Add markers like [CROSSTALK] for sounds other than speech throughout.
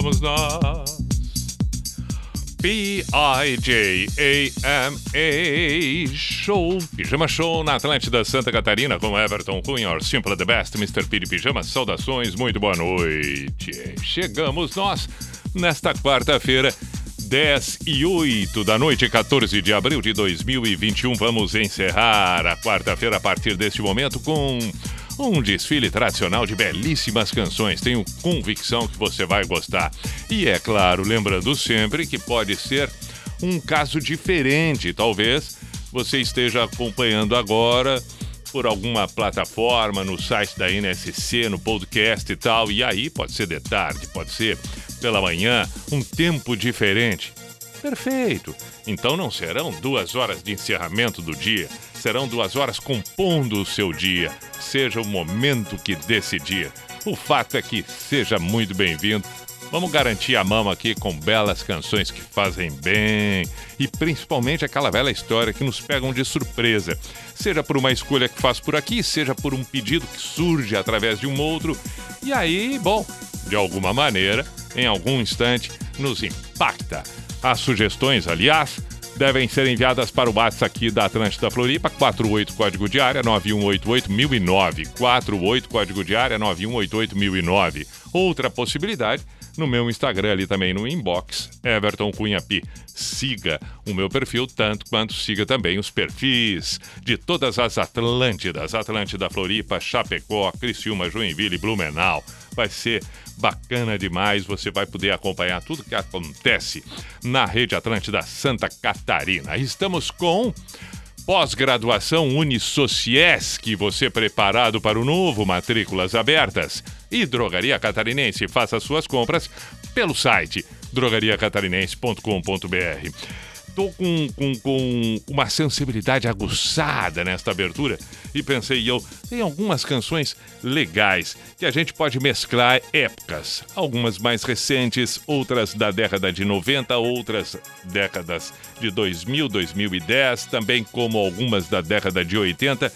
vamos nós. P-I-J-A-M-A Show, Pijama Show na Atlântida Santa Catarina com Everton Cunha, Simple the Best, Mr. P de Pijama. Saudações, muito boa noite. Chegamos nós nesta quarta-feira, 10 e 8 da noite, 14 de abril de 2021. Vamos encerrar a quarta-feira a partir deste momento com um desfile tradicional de belíssimas canções. Tenho convicção que você vai gostar. E é claro, lembrando sempre que pode ser um caso diferente. Talvez você esteja acompanhando agora por alguma plataforma, no site da NSC, no podcast e tal. E aí pode ser de tarde, pode ser pela manhã, um tempo diferente. Perfeito. Então não serão duas horas de encerramento do dia, serão duas horas compondo o seu dia, seja o momento que decidir. O fato é que seja muito bem-vindo. Vamos garantir a mão aqui com belas canções que fazem bem e principalmente aquela bela história que nos pegam de surpresa. Seja por uma escolha que faz por aqui, seja por um pedido que surge através de um outro. E aí, bom, de alguma maneira, em algum instante, nos impacta. As sugestões, aliás, devem ser enviadas para o WhatsApp aqui da Atlântida Floripa, 48 código de área 9188009, 48 código de área 9188009. Outra possibilidade, no meu Instagram ali também no inbox, Everton Cunha Pi. Siga o meu perfil tanto quanto siga também os perfis de todas as Atlântidas, Atlântida Floripa, Chapecó, Criciúma, Joinville e Blumenau. Vai ser bacana demais, você vai poder acompanhar tudo que acontece na Rede Atlântida Santa Catarina. Estamos com pós-graduação Unisociesc, você preparado para o novo, matrículas abertas. E Drogaria Catarinense, faça suas compras pelo site drogariacatarinense.com.br. Estou com, com, com uma sensibilidade aguçada nesta abertura e pensei eu, tem algumas canções legais que a gente pode mesclar épocas. Algumas mais recentes, outras da década de 90, outras décadas de 2000, 2010, também como algumas da década de 80.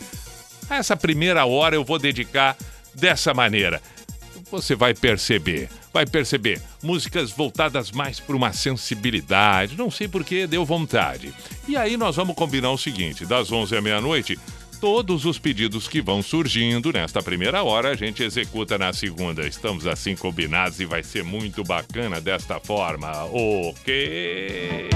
Essa primeira hora eu vou dedicar dessa maneira. Você vai perceber vai perceber músicas voltadas mais para uma sensibilidade, não sei porque deu vontade. E aí nós vamos combinar o seguinte: das 11 à meia-noite, todos os pedidos que vão surgindo nesta primeira hora a gente executa na segunda. Estamos assim combinados e vai ser muito bacana desta forma. Ok.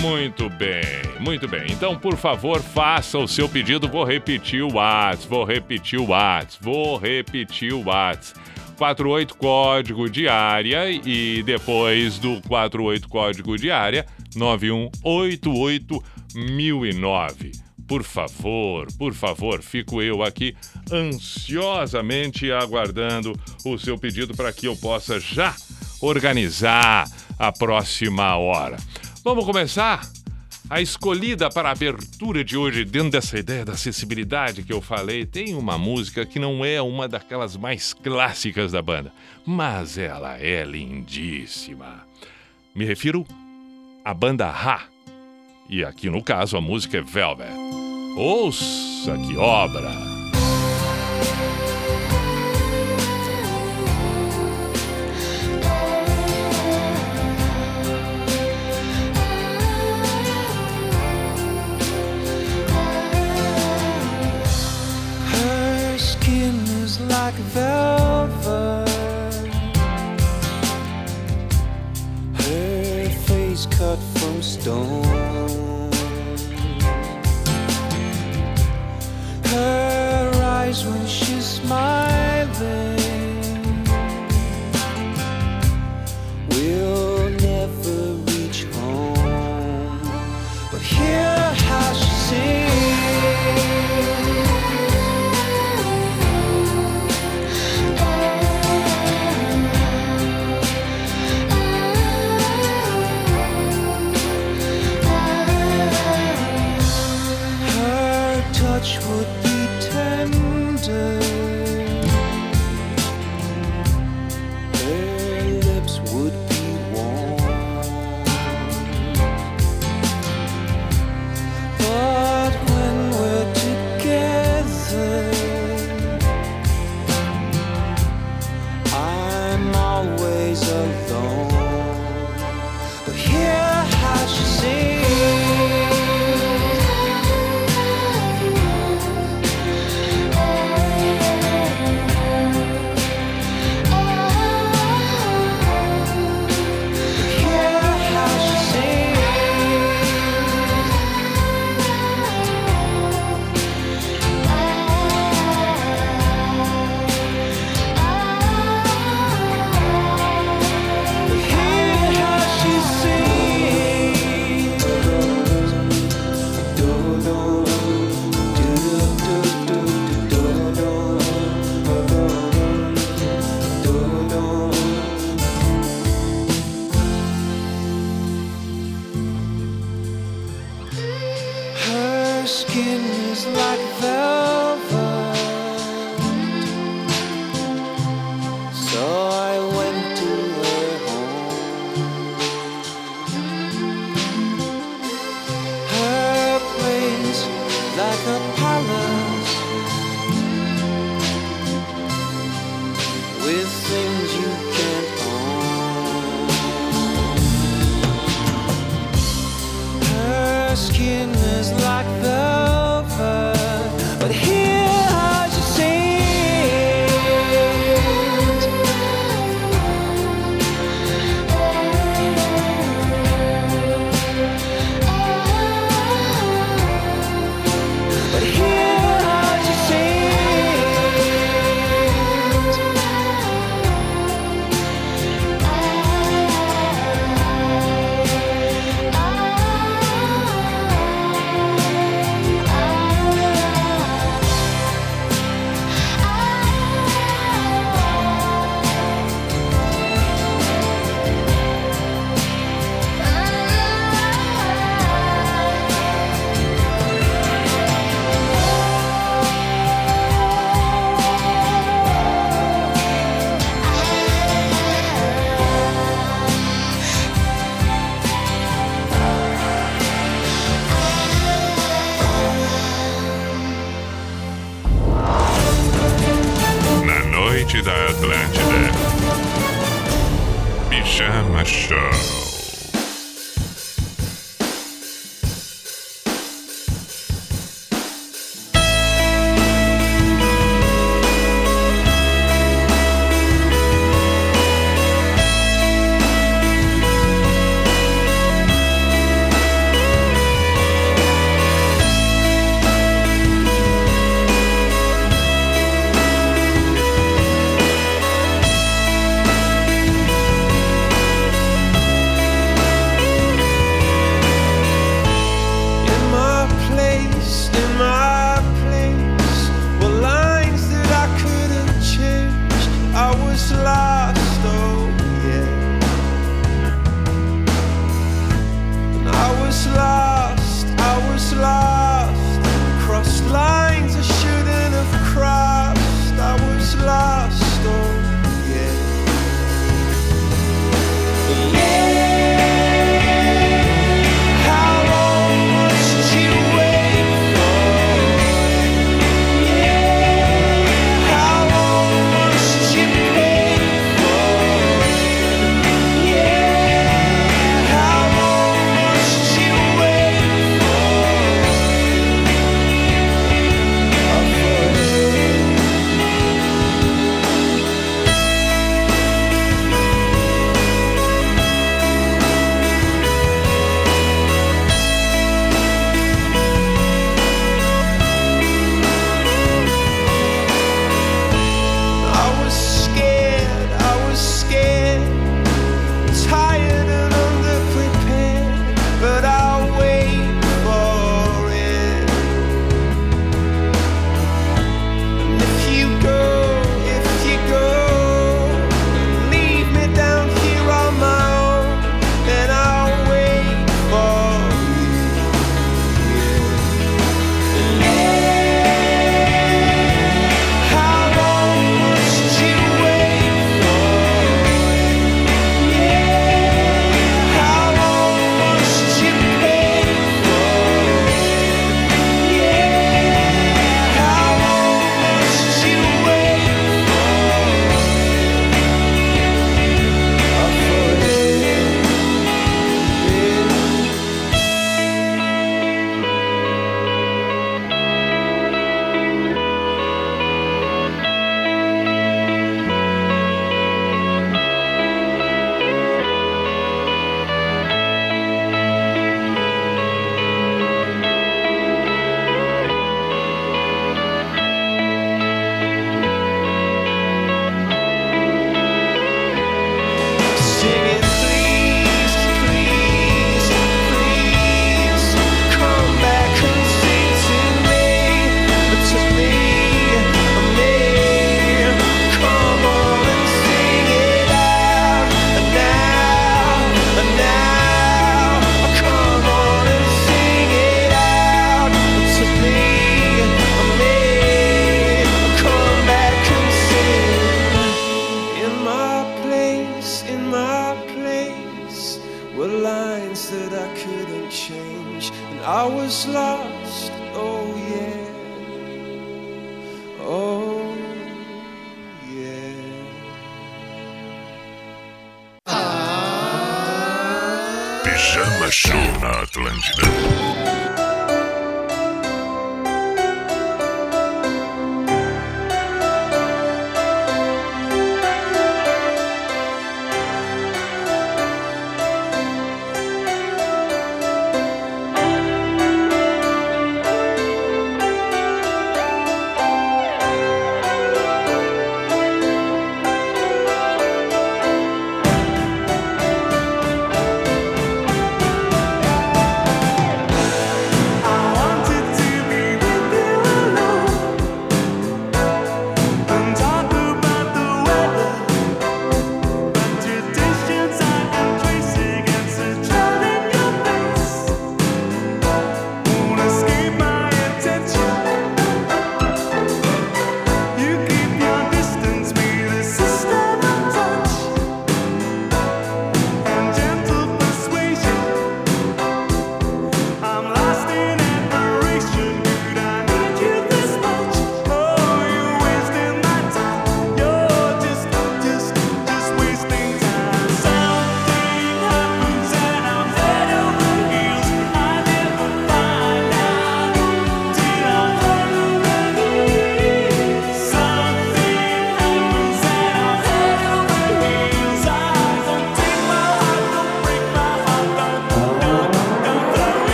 Muito bem, muito bem. Então, por favor, faça o seu pedido. Vou repetir o WhatsApp, vou repetir o WhatsApp, vou repetir o WhatsApp. 48 código de área e depois do 48 código de área 9188009. Por favor, por favor, fico eu aqui ansiosamente aguardando o seu pedido para que eu possa já organizar a próxima hora. Vamos começar? A escolhida para a abertura de hoje, dentro dessa ideia da acessibilidade que eu falei, tem uma música que não é uma daquelas mais clássicas da banda, mas ela é lindíssima. Me refiro à banda Ra. E aqui no caso a música é Velvet. Ouça que obra! Like velvet. Her face cut from stone. Her eyes when she's smiling will never reach home. But hear how she sings.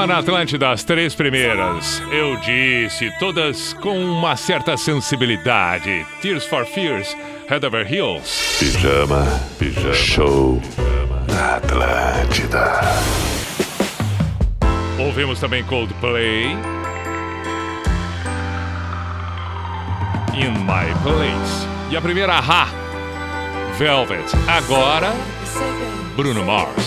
programa na Atlântida, as três primeiras. Eu disse, todas com uma certa sensibilidade. Tears for Fears, Head Over Heels. Pijama, pijama. Show pijama. na Atlântida. Ouvimos também Coldplay. In My Place. E a primeira, Ha! Velvet. Agora, Bruno Mars.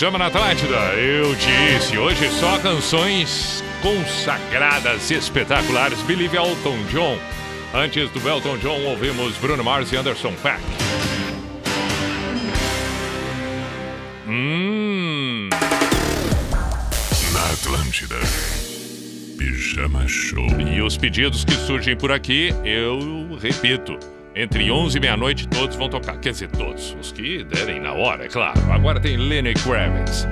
Pijama na Atlântida. Eu disse, hoje só canções consagradas, espetaculares. Believe Elton John. Antes do Elton John, ouvimos Bruno Mars e Anderson Paak. Hum. Na Atlântida. Pijama Show. E os pedidos que surgem por aqui, eu repito. Entre 11 e meia-noite todos vão tocar. Quer dizer, todos. Os que derem na hora, é claro. Agora tem Lenny Kravitz.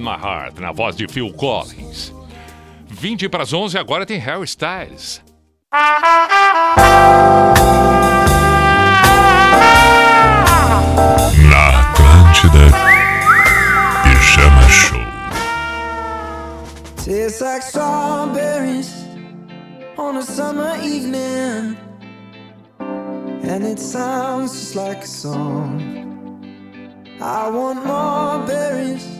Na voz de Phil Collins. 20 para as 11, agora tem Harry Styles. Na Atlântida, Pijama Show. Tastes like strawberries on a summer evening. And it sounds just like a song. I want more berries.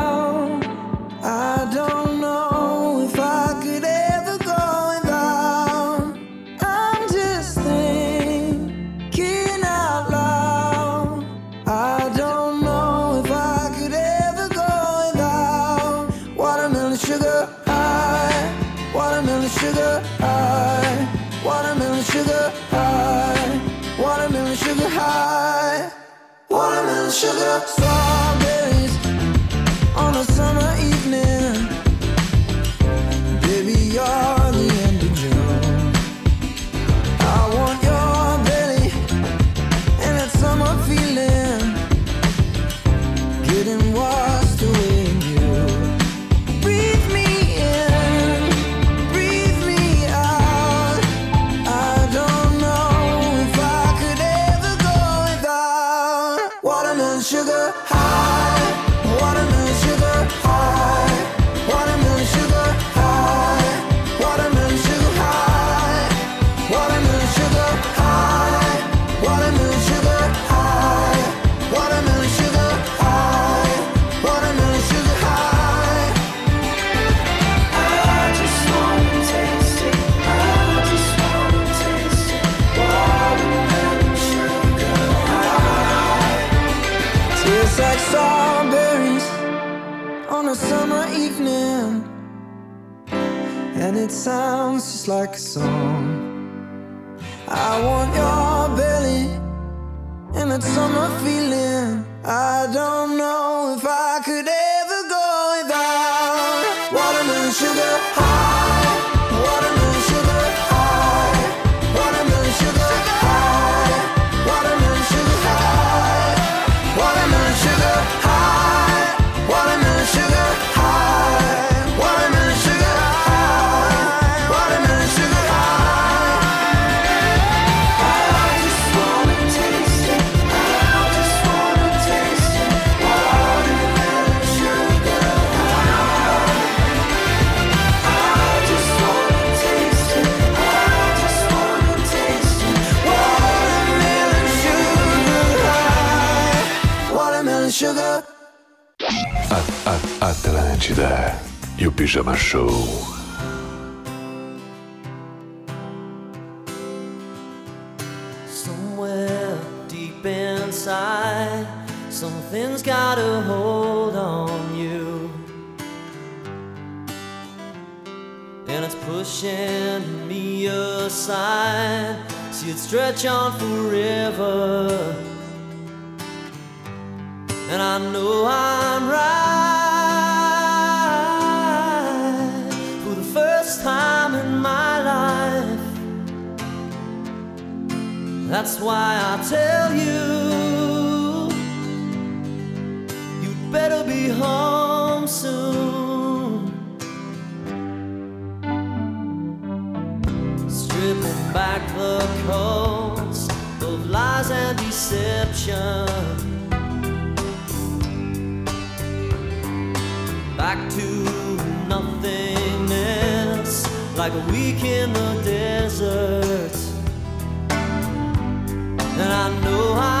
Pyjama Show. Somewhere deep inside, something's got a hold on you. And it's pushing me aside. See it stretch on forever. And I know I'm right. That's why I tell you, you'd better be home soon. Stripping back the coats of lies and deception. back to nothingness like a week in the desert. I know I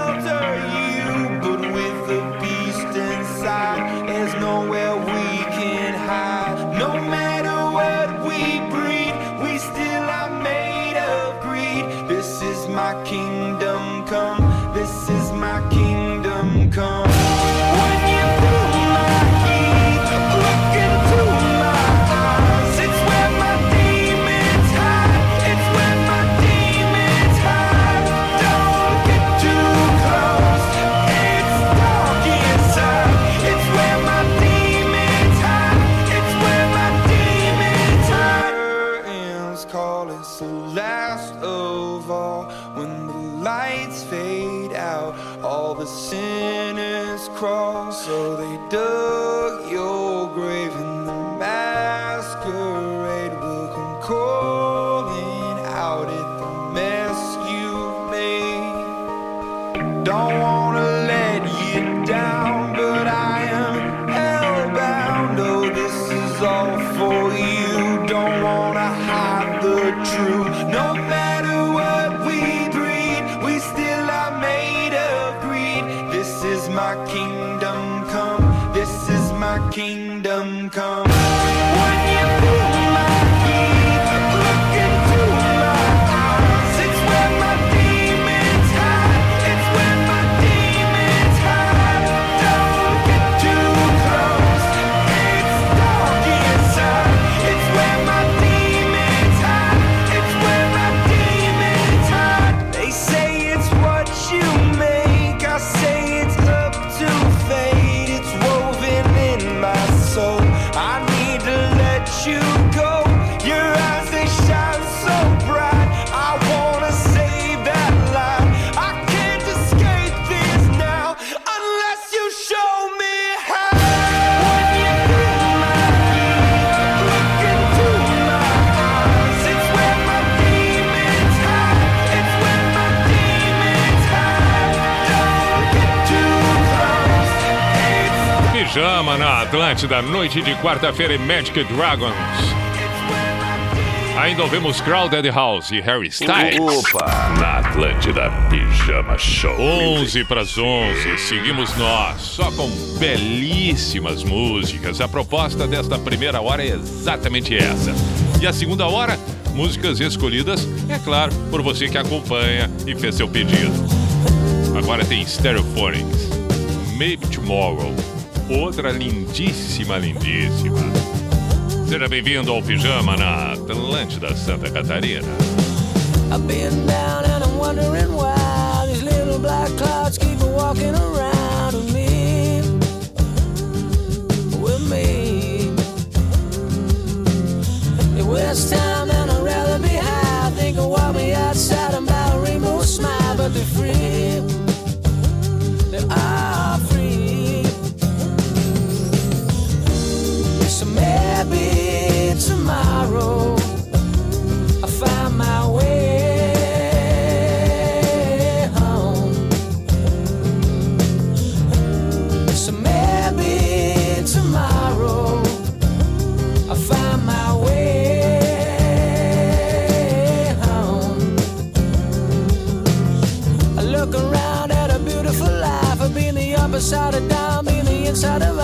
Atlântida, noite de quarta-feira em Magic Dragons. Ainda ouvimos Crowded House e Harry Styles. Opa! Na Atlântida Pijama Show. 11 para as 11, seguimos nós, só com belíssimas músicas. A proposta desta primeira hora é exatamente essa. E a segunda hora, músicas escolhidas, é claro, por você que acompanha e fez seu pedido. Agora tem Stereophonics, Maybe Tomorrow, outra lindíssima, lindíssima. Seja bem-vindo ao Pijama na Atlântida Santa Catarina. I've been down and I'm wondering why these little black clouds keep walking around with me. With me. It was time and I'd rather be high. Think of what me outside and about a rainbow smile, but they're free. Been the inside of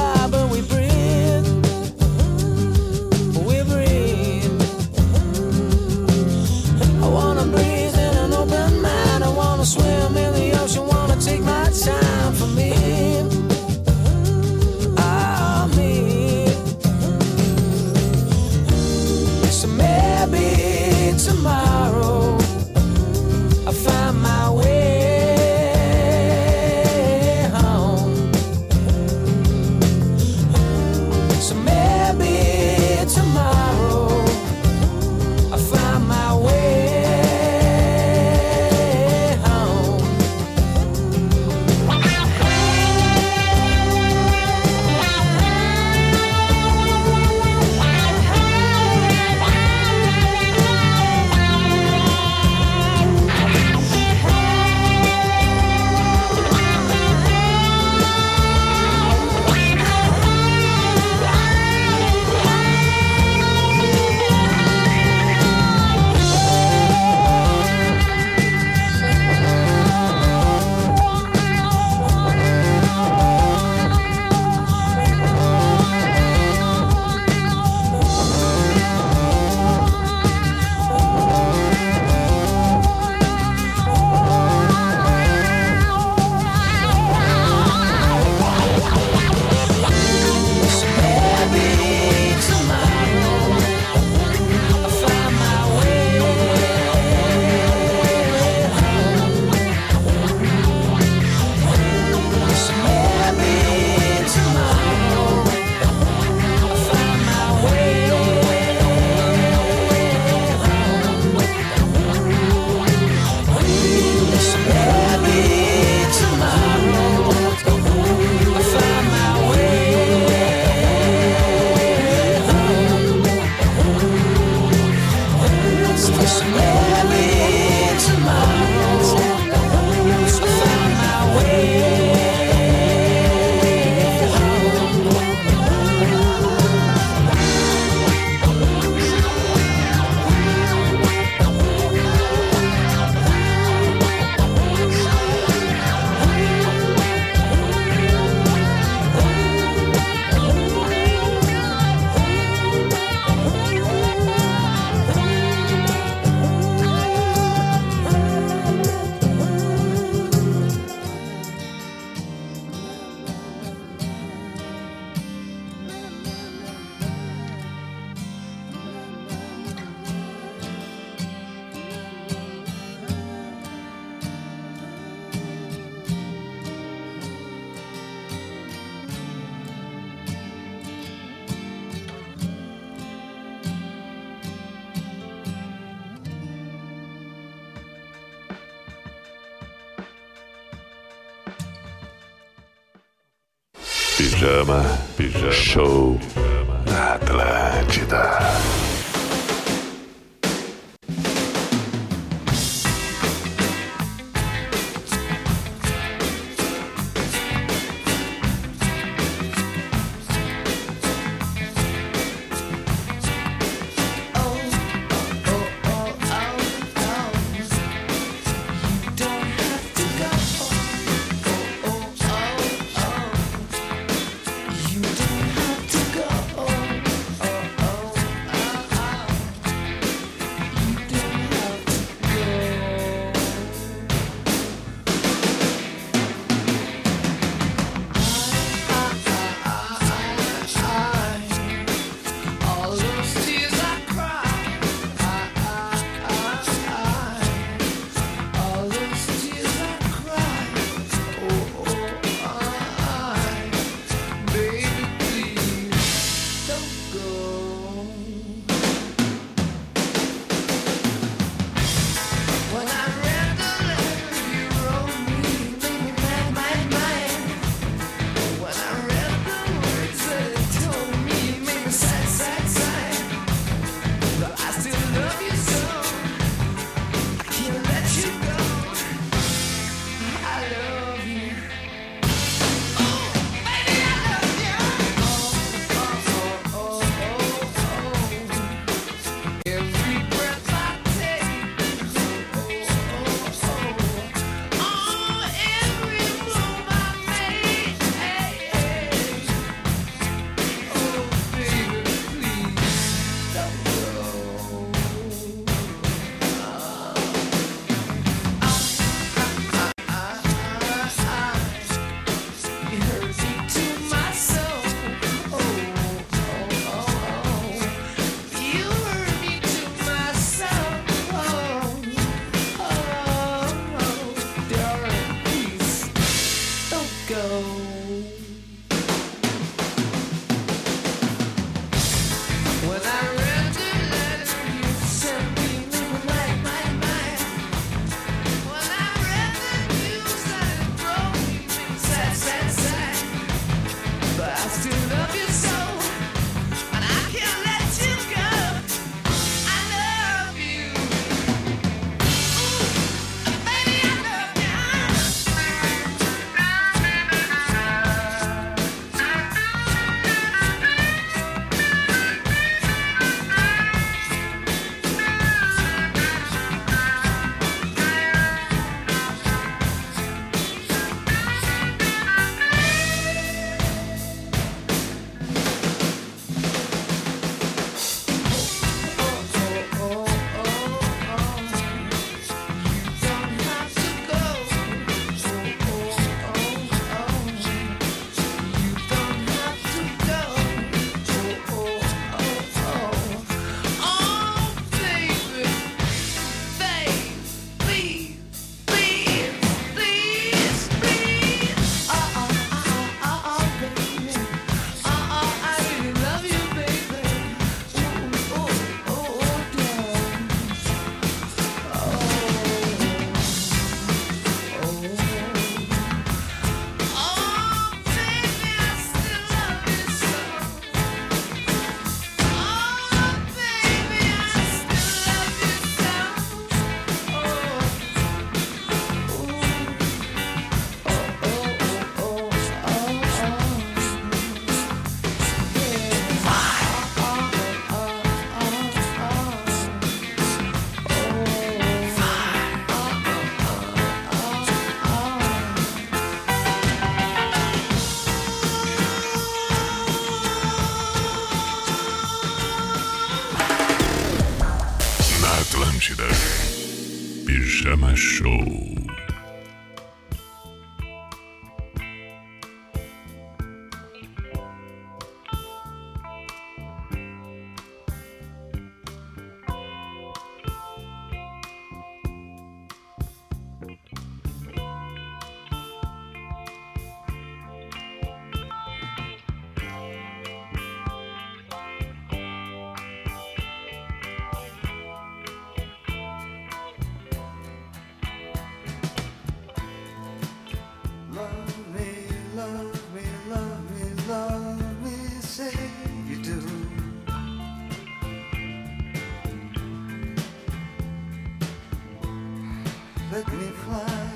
me fly.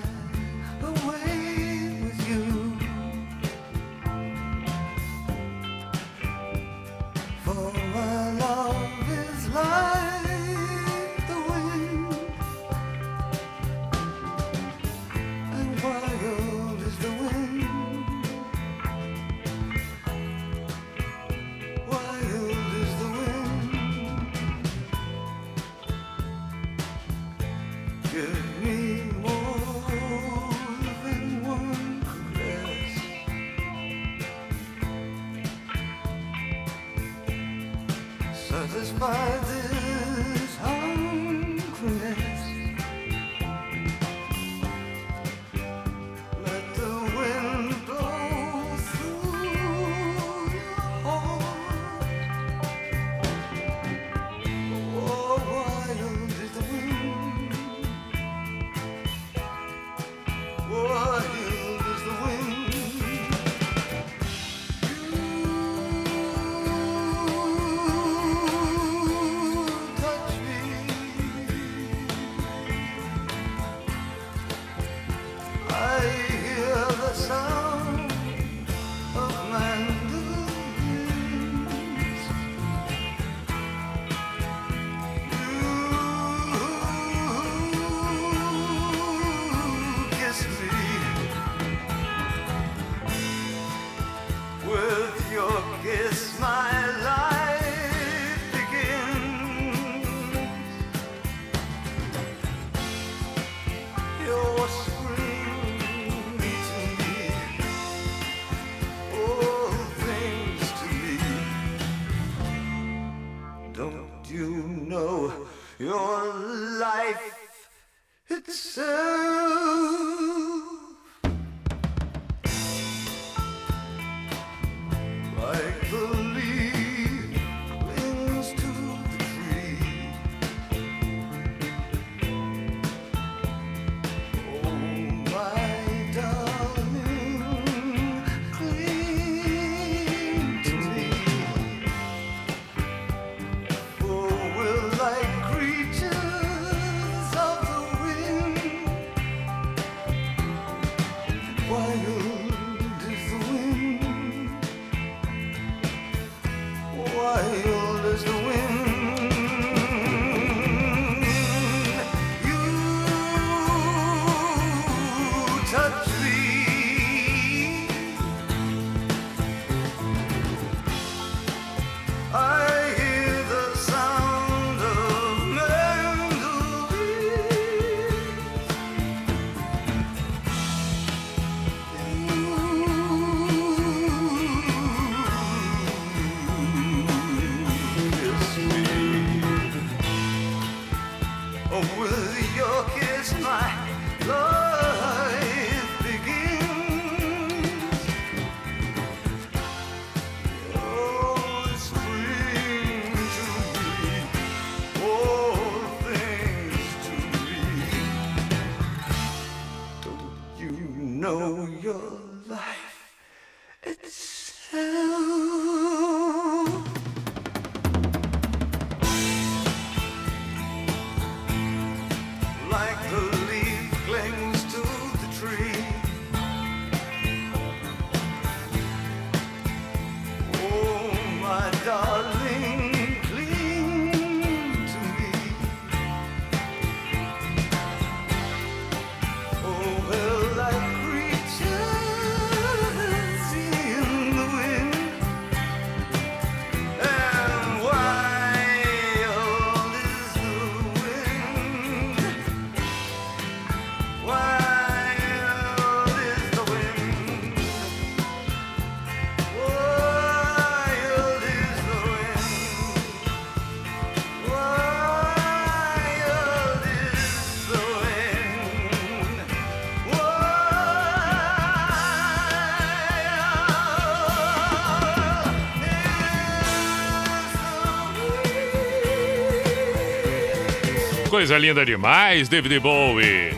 Coisa linda demais, David Bowie.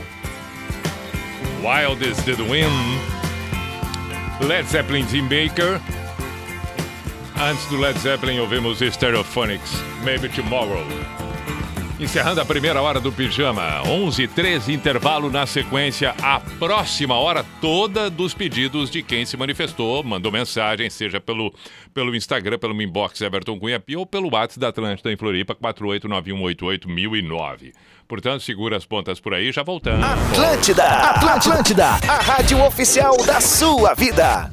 Wild is the Wind. Led Zeppelin Tim Baker. Antes do Led Zeppelin, ouvimos Stereophonics, Maybe Tomorrow. Encerrando a primeira hora do pijama, 11 13 intervalo na sequência, a próxima hora toda dos pedidos de quem se manifestou, mandou mensagem, seja pelo, pelo Instagram, pelo inbox Everton Cunha ou pelo WhatsApp da Atlântida em Floripa, 489188009. Portanto, segura as pontas por aí, já voltamos. Atlântida, Atlântida, a rádio oficial da sua vida.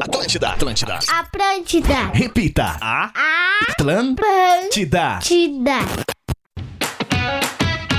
Atlântida. Atlântida. Atlântida. Repita. A. Atlântida. Atlântida.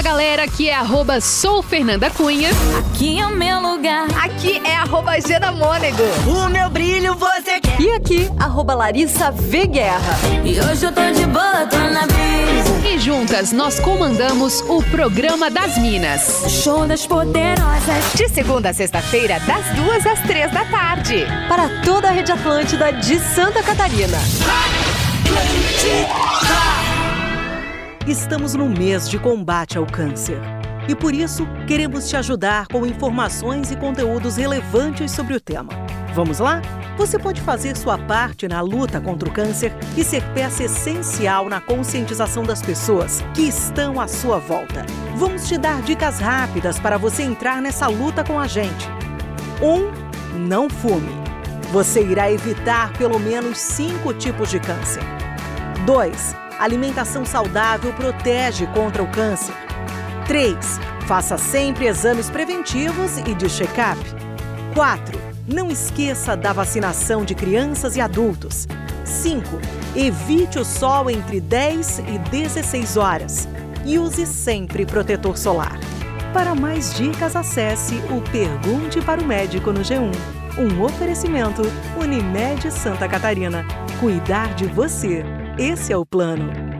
Fala galera, aqui é arroba sou Fernanda Cunha. Aqui é o meu lugar. Aqui é arroba Gena Mônego. O meu brilho você quer. E aqui, arroba Larissa V Guerra. E hoje eu tô de boa, tô na brisa. E juntas nós comandamos o programa das Minas. Show das poderosas. De segunda a sexta-feira, das duas às três da tarde. Para toda a rede Atlântida de Santa Catarina. Estamos no mês de combate ao câncer. E por isso, queremos te ajudar com informações e conteúdos relevantes sobre o tema. Vamos lá? Você pode fazer sua parte na luta contra o câncer e ser peça essencial na conscientização das pessoas que estão à sua volta. Vamos te dar dicas rápidas para você entrar nessa luta com a gente. 1. Um, não fume. Você irá evitar pelo menos cinco tipos de câncer. 2. Alimentação saudável protege contra o câncer. 3. Faça sempre exames preventivos e de check-up. 4. Não esqueça da vacinação de crianças e adultos. 5. Evite o sol entre 10 e 16 horas. E use sempre protetor solar. Para mais dicas, acesse o Pergunte para o Médico no G1. Um oferecimento Unimed Santa Catarina. Cuidar de você. Esse é o plano.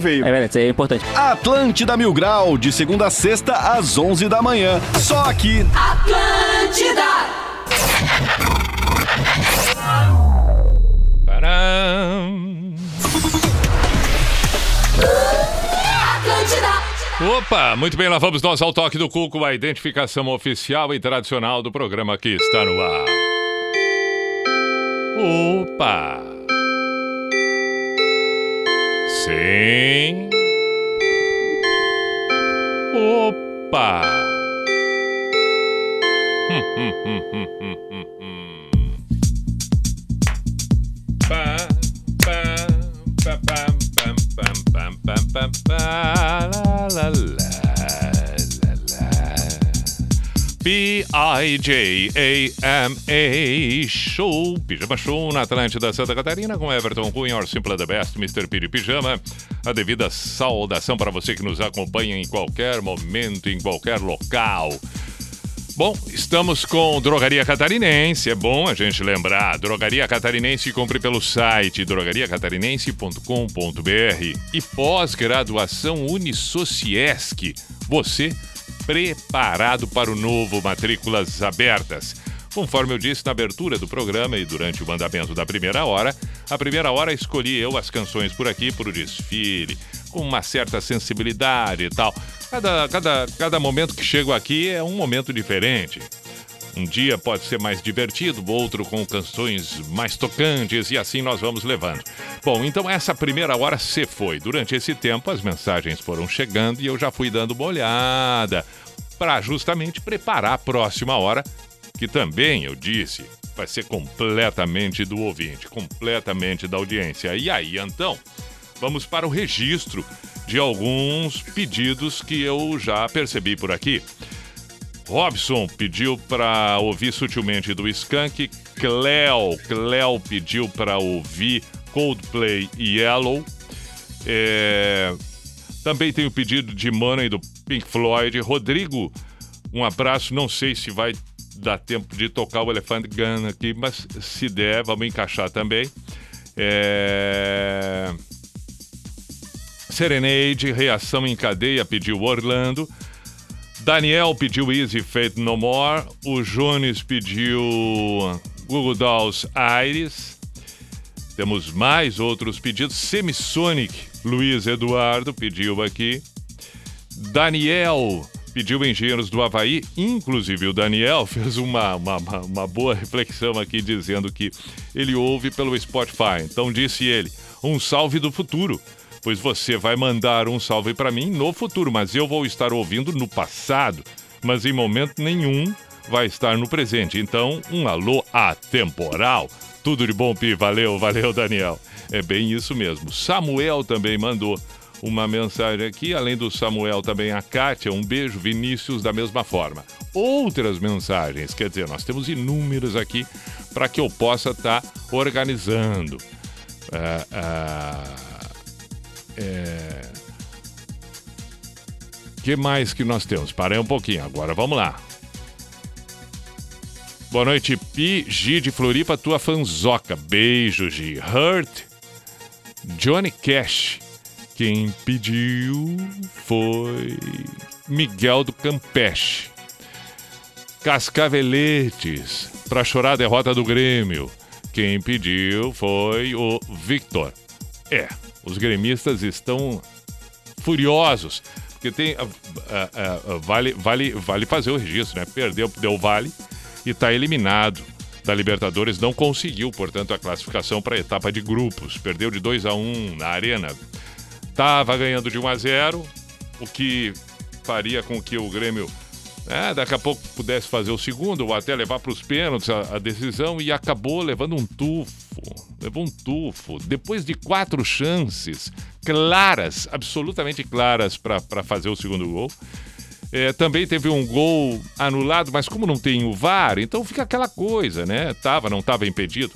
veio. É verdade, isso aí é importante. Atlântida Mil Grau, de segunda a sexta, às 11 da manhã. Só aqui. Atlântida! Atlântida! Opa, muito bem, lá vamos nós ao toque do Cuco, a identificação oficial e tradicional do programa que está no ar. Opa! Sim. Opa! Hum, hum, hum, hum, hum, hum. Pá, pá, pá, pam, pam, pam, pam, pam, pá, lá, lá, lá, lá, P-I-J-A-M-A Show, Pijama Show na Atlântida Santa Catarina com Everton Cunha, or Simple the Best, Mr. Piri Pijama. A devida saudação para você que nos acompanha em qualquer momento, em qualquer local. Bom, estamos com Drogaria Catarinense. É bom a gente lembrar. Drogaria Catarinense, compre pelo site drogariacatarinense.com.br e pós-graduação Unisociesc. Você preparado para o novo, matrículas abertas. Conforme eu disse na abertura do programa e durante o mandamento da primeira hora, a primeira hora escolhi eu as canções por aqui para o desfile, com uma certa sensibilidade e tal. Cada, cada, cada momento que chego aqui é um momento diferente. Um dia pode ser mais divertido, outro com canções mais tocantes e assim nós vamos levando. Bom, então essa primeira hora se foi. Durante esse tempo as mensagens foram chegando e eu já fui dando uma olhada para justamente preparar a próxima hora, que também eu disse vai ser completamente do ouvinte, completamente da audiência. E aí, então, vamos para o registro de alguns pedidos que eu já percebi por aqui. Robson pediu para ouvir sutilmente do Skank. Cleo, Cleo pediu para ouvir Coldplay e Yellow. É, Também tem o pedido de Money do Pink Floyd. Rodrigo, um abraço. Não sei se vai dar tempo de tocar o Elephant Gun aqui, mas se der, vamos encaixar também. É... Serenade, Reação em Cadeia pediu Orlando. Daniel pediu Easy Faith No More. O Jones pediu Google Dolls Iris. Temos mais outros pedidos. Semisonic, Luiz Eduardo pediu aqui. Daniel pediu Engenheiros do Havaí. Inclusive, o Daniel [LAUGHS] fez uma, uma, uma boa reflexão aqui, dizendo que ele ouve pelo Spotify. Então, disse ele: um salve do futuro pois você vai mandar um salve para mim no futuro, mas eu vou estar ouvindo no passado, mas em momento nenhum vai estar no presente. Então, um alô atemporal. Tudo de bom, Pi. Valeu, valeu, Daniel. É bem isso mesmo. Samuel também mandou uma mensagem aqui, além do Samuel também a Kátia, um beijo, Vinícius da mesma forma. Outras mensagens, quer dizer, nós temos inúmeras aqui para que eu possa estar organizando. Ah, ah, é... que mais que nós temos? Parei um pouquinho, agora vamos lá. Boa noite, Pi, Gi de Floripa, tua fanzoca. Beijo, Gi. Hurt, Johnny Cash. Quem pediu foi Miguel do Campeche. Cascaveletes, pra chorar a derrota do Grêmio. Quem pediu foi o Victor. É, os gremistas estão furiosos. Porque tem. ah, ah, ah, vale, vale, vale fazer o registro, né? Perdeu deu vale e está eliminado da Libertadores. Não conseguiu, portanto, a classificação para a etapa de grupos. Perdeu de 2 a 1 na Arena. Tava ganhando de 1 a 0 o que faria com que o Grêmio né, daqui a pouco pudesse fazer o segundo ou até levar para os pênaltis a, a decisão e acabou levando um tufo. Levou um tufo. Depois de quatro chances claras, absolutamente claras para fazer o segundo gol. É, também teve um gol anulado, mas como não tem o VAR, então fica aquela coisa, né? Tava, não estava impedido.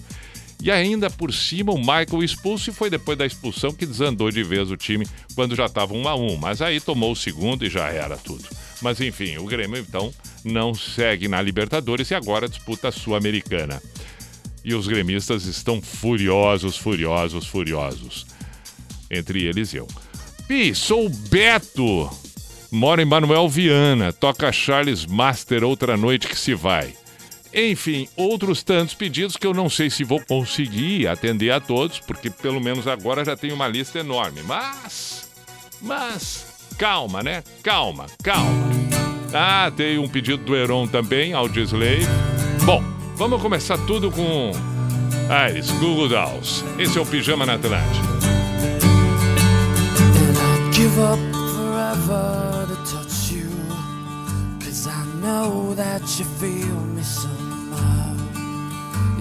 E ainda por cima o Michael expulso e foi depois da expulsão que desandou de vez o time quando já estava um a um. Mas aí tomou o segundo e já era tudo. Mas enfim, o Grêmio então não segue na Libertadores e agora disputa a Sul-Americana. E os gremistas estão furiosos, furiosos, furiosos. Entre eles eu. Pi, sou o Beto. Moro em Manuel Viana. Toca Charles Master outra noite que se vai. Enfim, outros tantos pedidos que eu não sei se vou conseguir atender a todos, porque pelo menos agora já tenho uma lista enorme. Mas, mas, calma, né? Calma, calma. Ah, tem um pedido do Heron também, Audioslave. Bom, vamos começar tudo com Iris, Google Dolls. Esse é o Pijama na Atlântica. know that you feel me.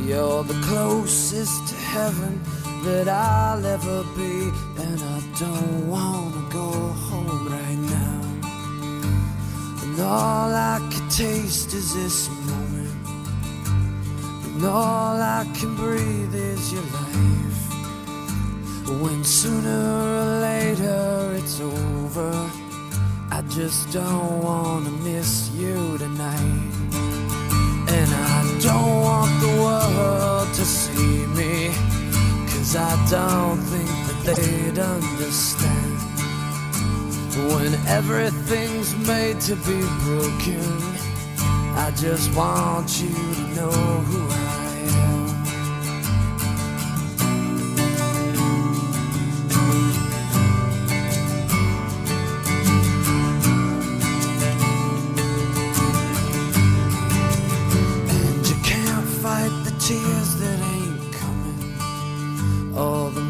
You're the closest to heaven that I'll ever be. And I don't wanna go home right now. And all I can taste is this moment. And all I can breathe is your life. When sooner or later it's over, I just don't wanna miss you tonight. And I don't want the world to see me, cause I don't think that they'd understand. When everything's made to be broken, I just want you to know who I am.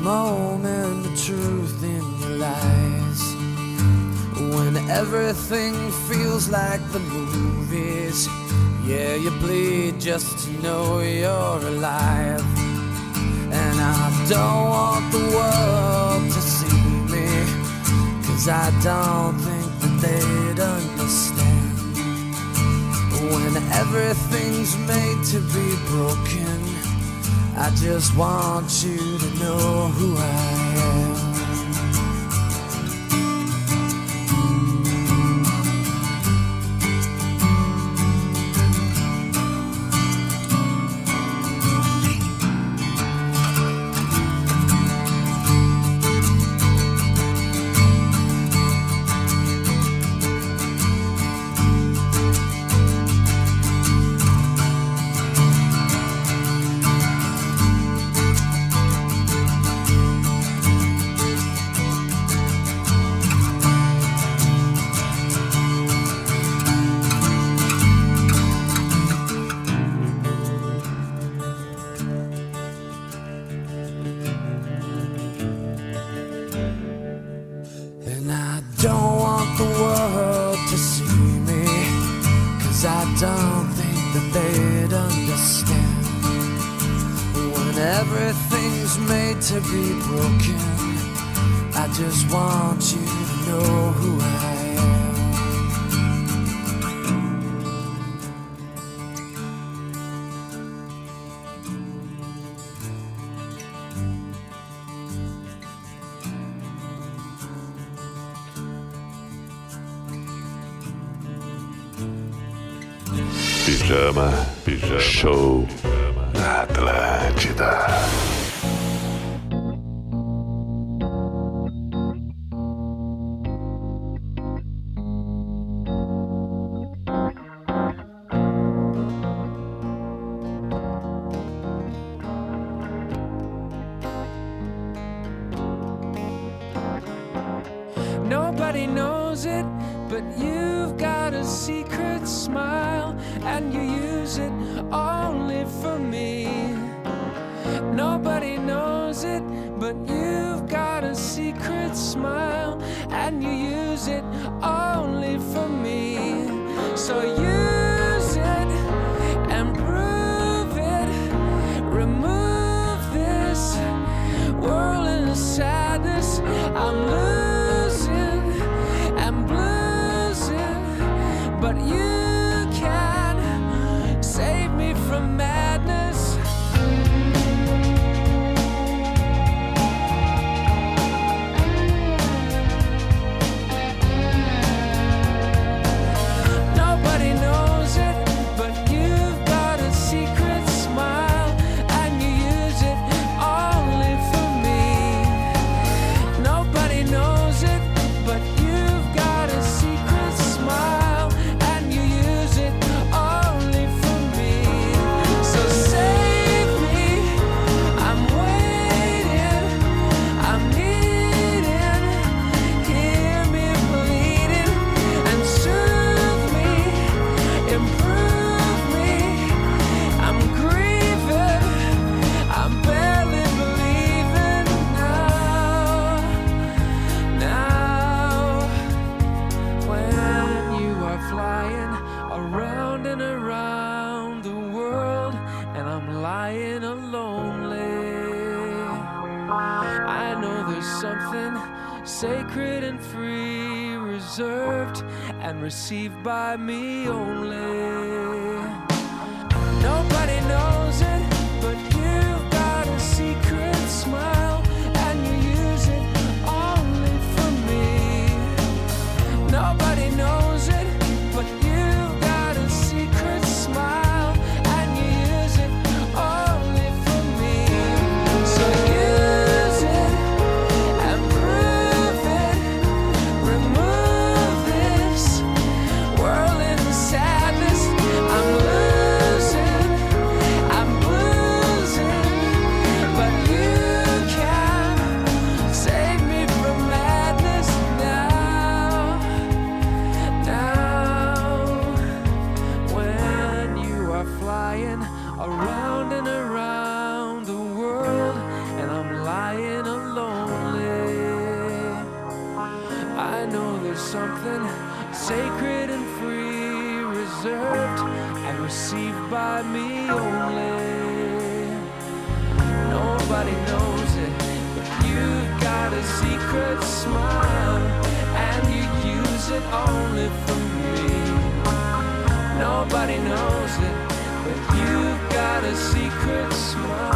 moment the truth in your lies. When everything feels like the movies, yeah, you bleed just to know you're alive. And I don't want the world to see me, cause I don't think that they'd understand. When everything's made to be broken, I just want you know who I am. Pijama, pijama. Show. Na Atlântida. me smile.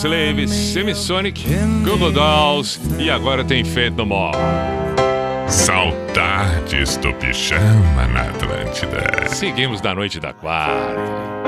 Slaves, Semisonic, Google Dolls e agora tem Fate No More. Saudades do Pijama na Atlântida. Seguimos na noite da quarta.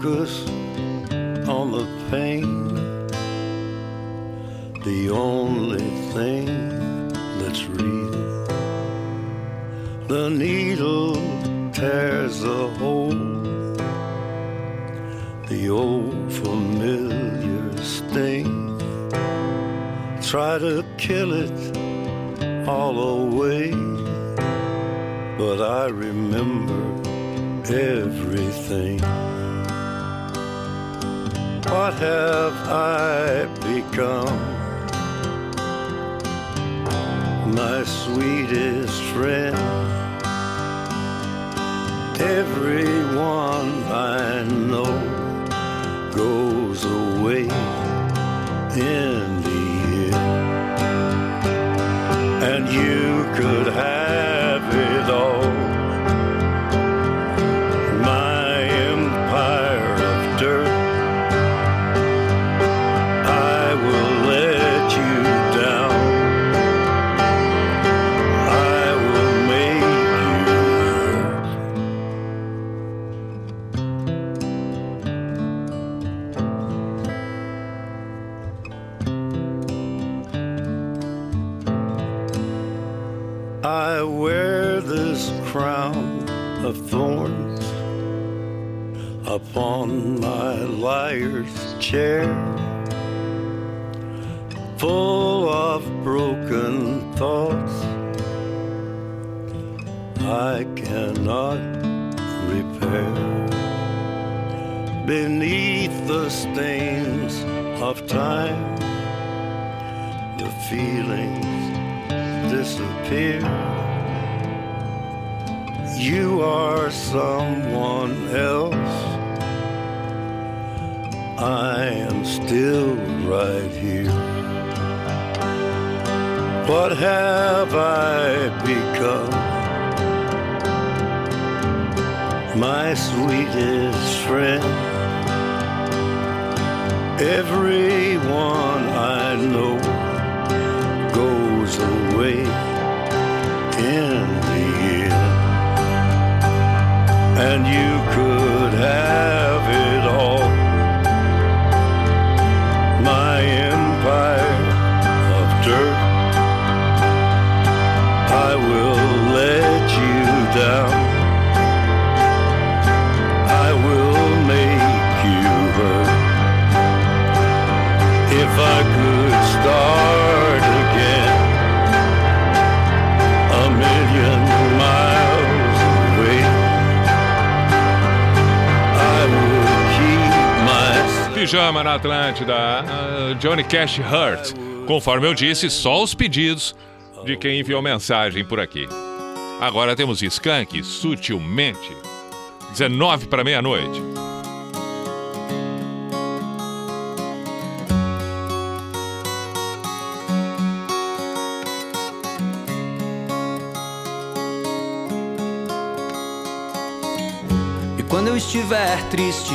Focus I become? My sweetest Atlântida, ah, Johnny Cash Hurt. Conforme eu disse, só os pedidos de quem enviou mensagem por aqui. Agora temos Skank, Sutilmente. 19 para meia-noite. E quando eu estiver triste,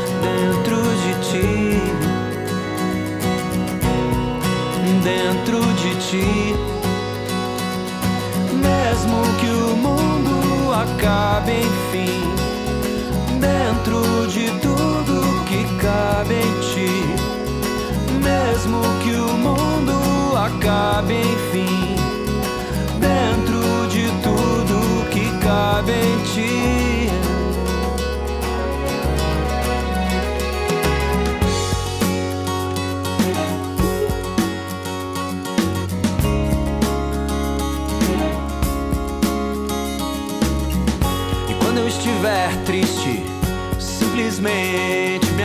dentro de ti, dentro de ti. Mesmo que o mundo acabe enfim, dentro de tudo que cabe em ti. Mesmo que o mundo acabe enfim, dentro de tudo que cabe em ti.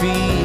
feet.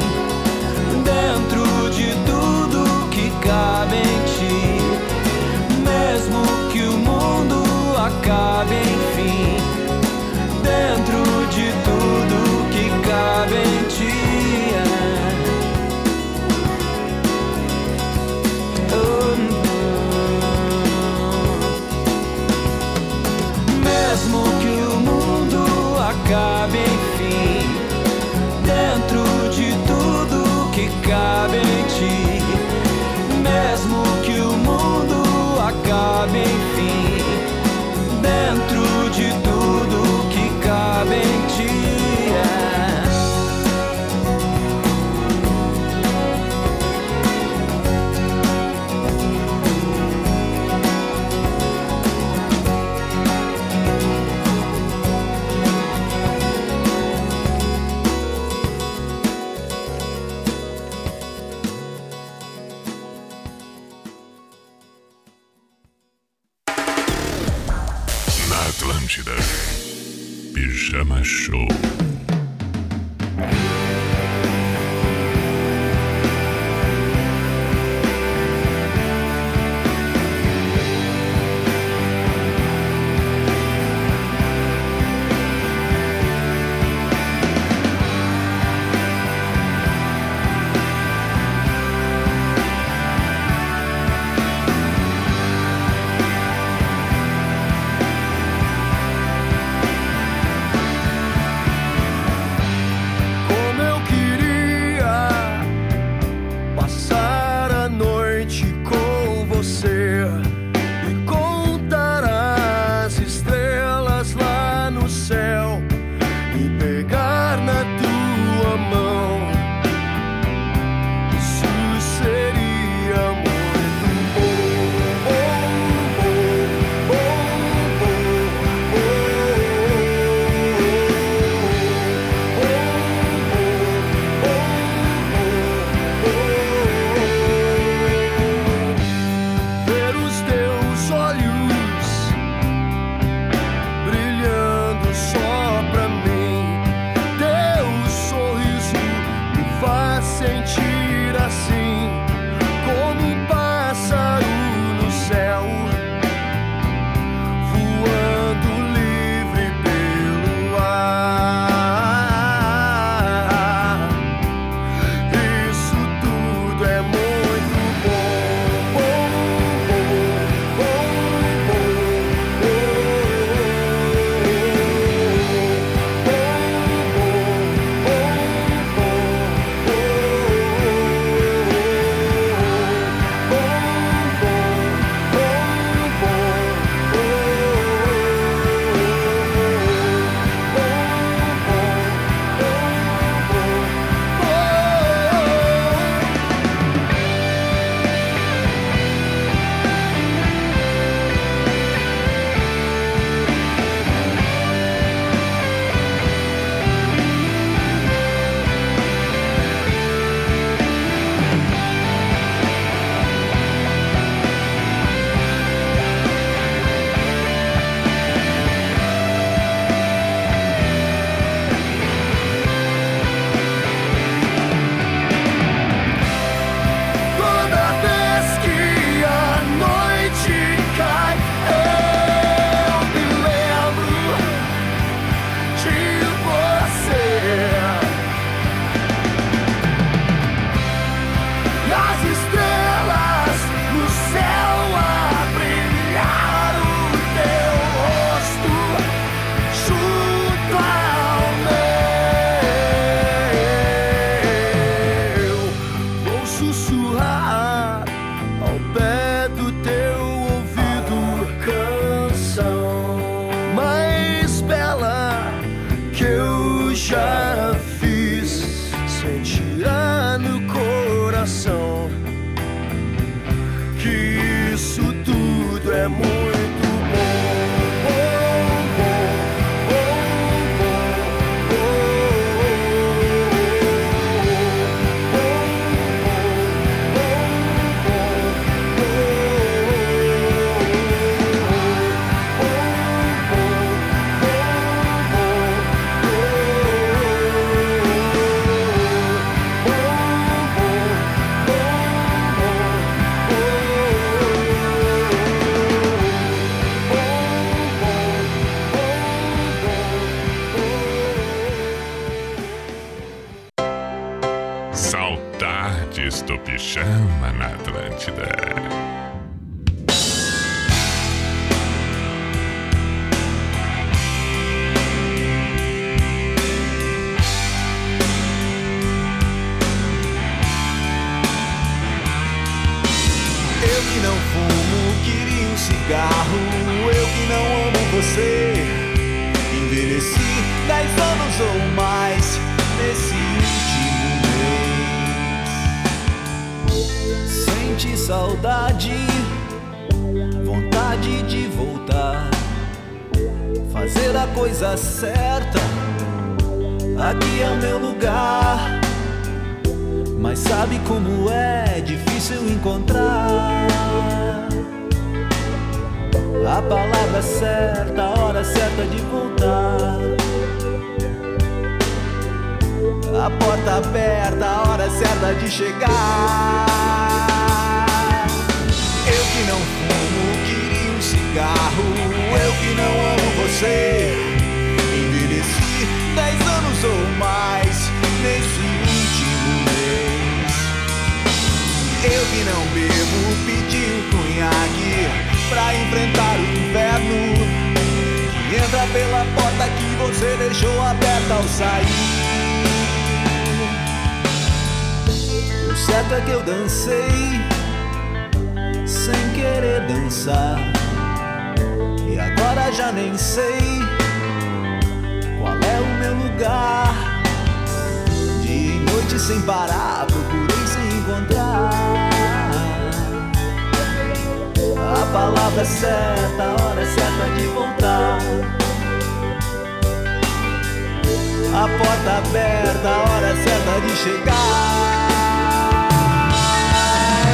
Porta aberta, a hora certa de chegar.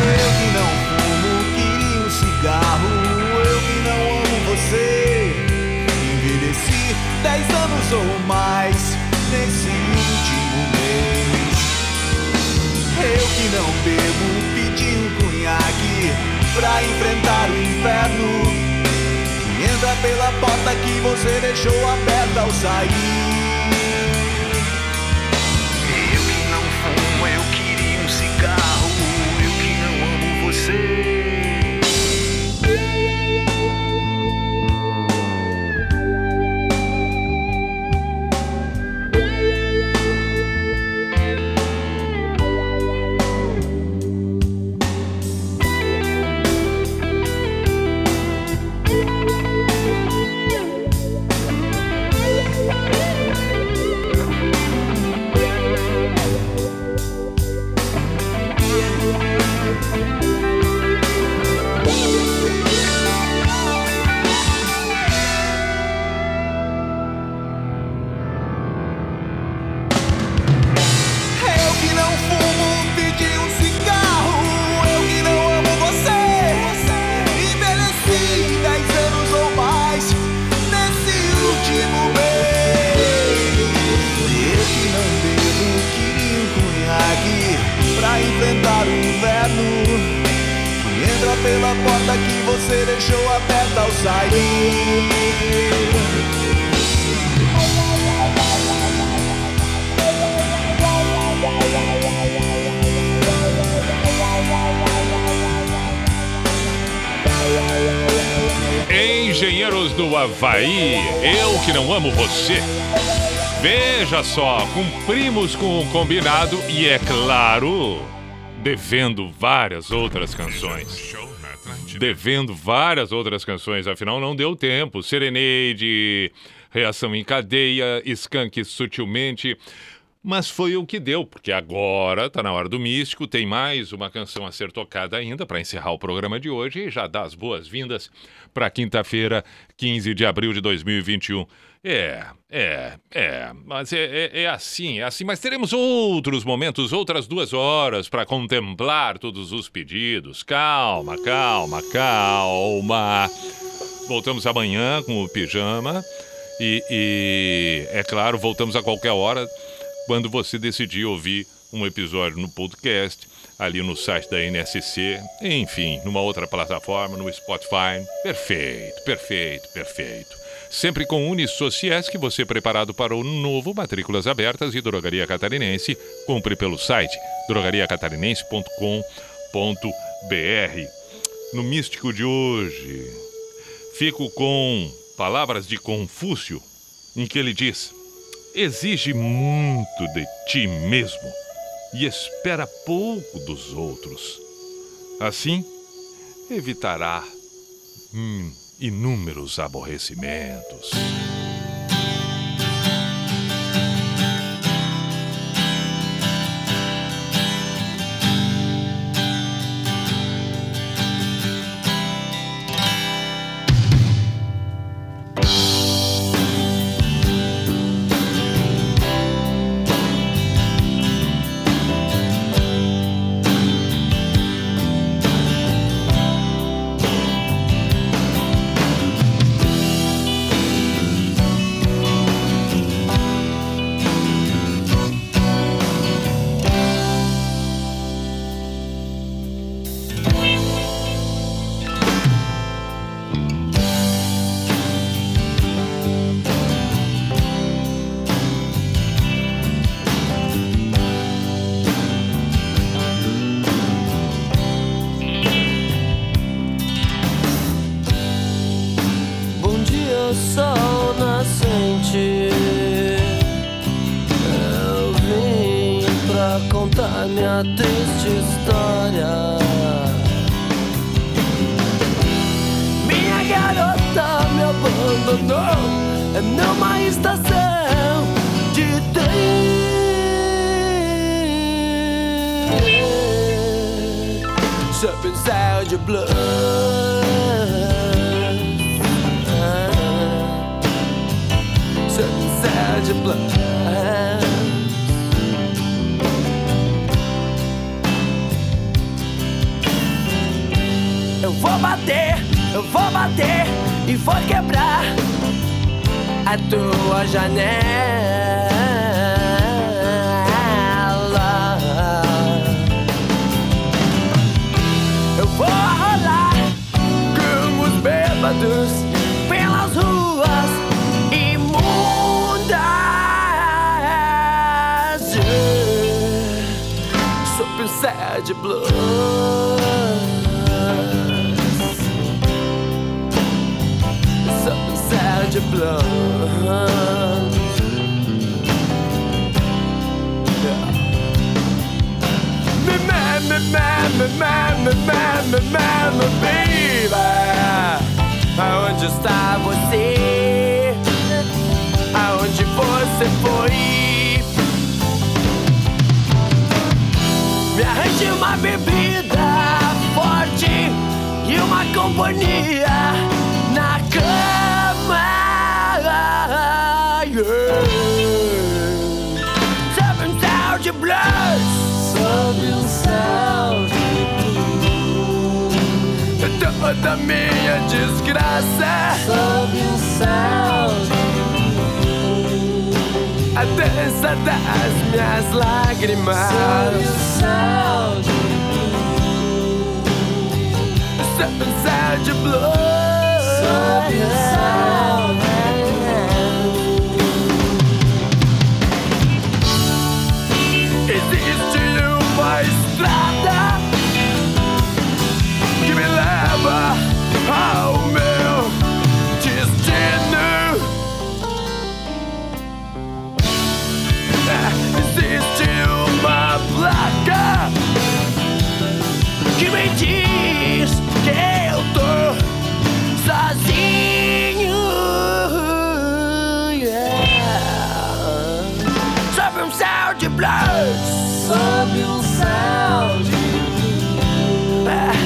Eu que não fumo, queria um cigarro. Eu que não amo você. Envelheci dez anos ou mais nesse último mês. Eu que não bebo, pedi um cunhaque pra enfrentar o inferno. Entra pela porta que você deixou aberta ao sair. Porta que você deixou aberta ao sair. Engenheiros do Havaí, eu que não amo você. Veja só, cumprimos com o combinado e, é claro, devendo várias outras canções. Devendo várias outras canções, afinal não deu tempo. Serenade, Reação em Cadeia, Skunk Sutilmente. Mas foi o que deu, porque agora tá na hora do místico, tem mais uma canção a ser tocada ainda para encerrar o programa de hoje e já dar as boas-vindas para quinta-feira, 15 de abril de 2021. É, é, é, mas é, é, é assim, é assim. Mas teremos outros momentos, outras duas horas para contemplar todos os pedidos. Calma, calma, calma. Voltamos amanhã com o pijama e, e é claro, voltamos a qualquer hora quando você decidir ouvir um episódio no podcast, ali no site da NSC, enfim, numa outra plataforma, no Spotify. Perfeito, perfeito, perfeito. Sempre com Unisociesc, você preparado para o novo Matrículas Abertas e Drogaria Catarinense. Compre pelo site drogariacatarinense.com.br. No místico de hoje, fico com palavras de Confúcio, em que ele diz: Exige muito de ti mesmo e espera pouco dos outros. Assim, evitará hum, inúmeros aborrecimentos. Blues. Sob um céu de blues.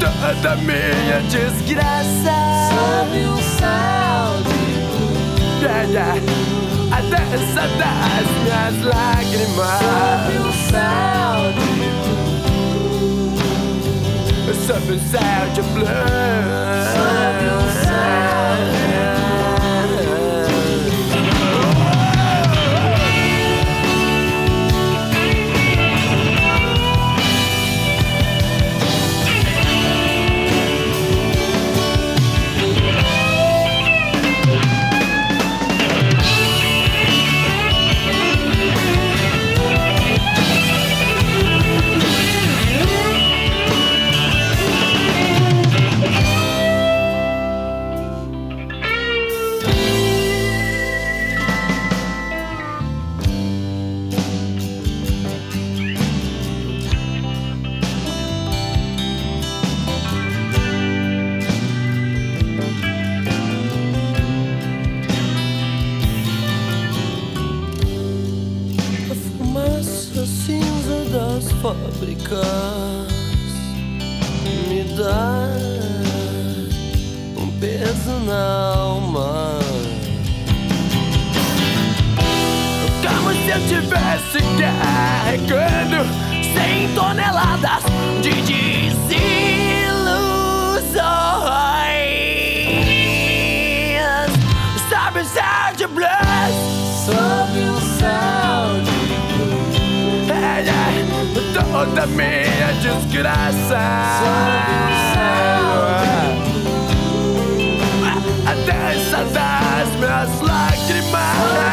Toda minha desgraça. Sob um céu de blues. Yeah, yeah. A dança das minhas lágrimas. Sob um céu de blues. Sob um céu de blues. Me dá um peso na alma. Como se eu tivesse carregando 100 toneladas de desilusões. Toda minha desgraça. A dança das minhas lágrimas.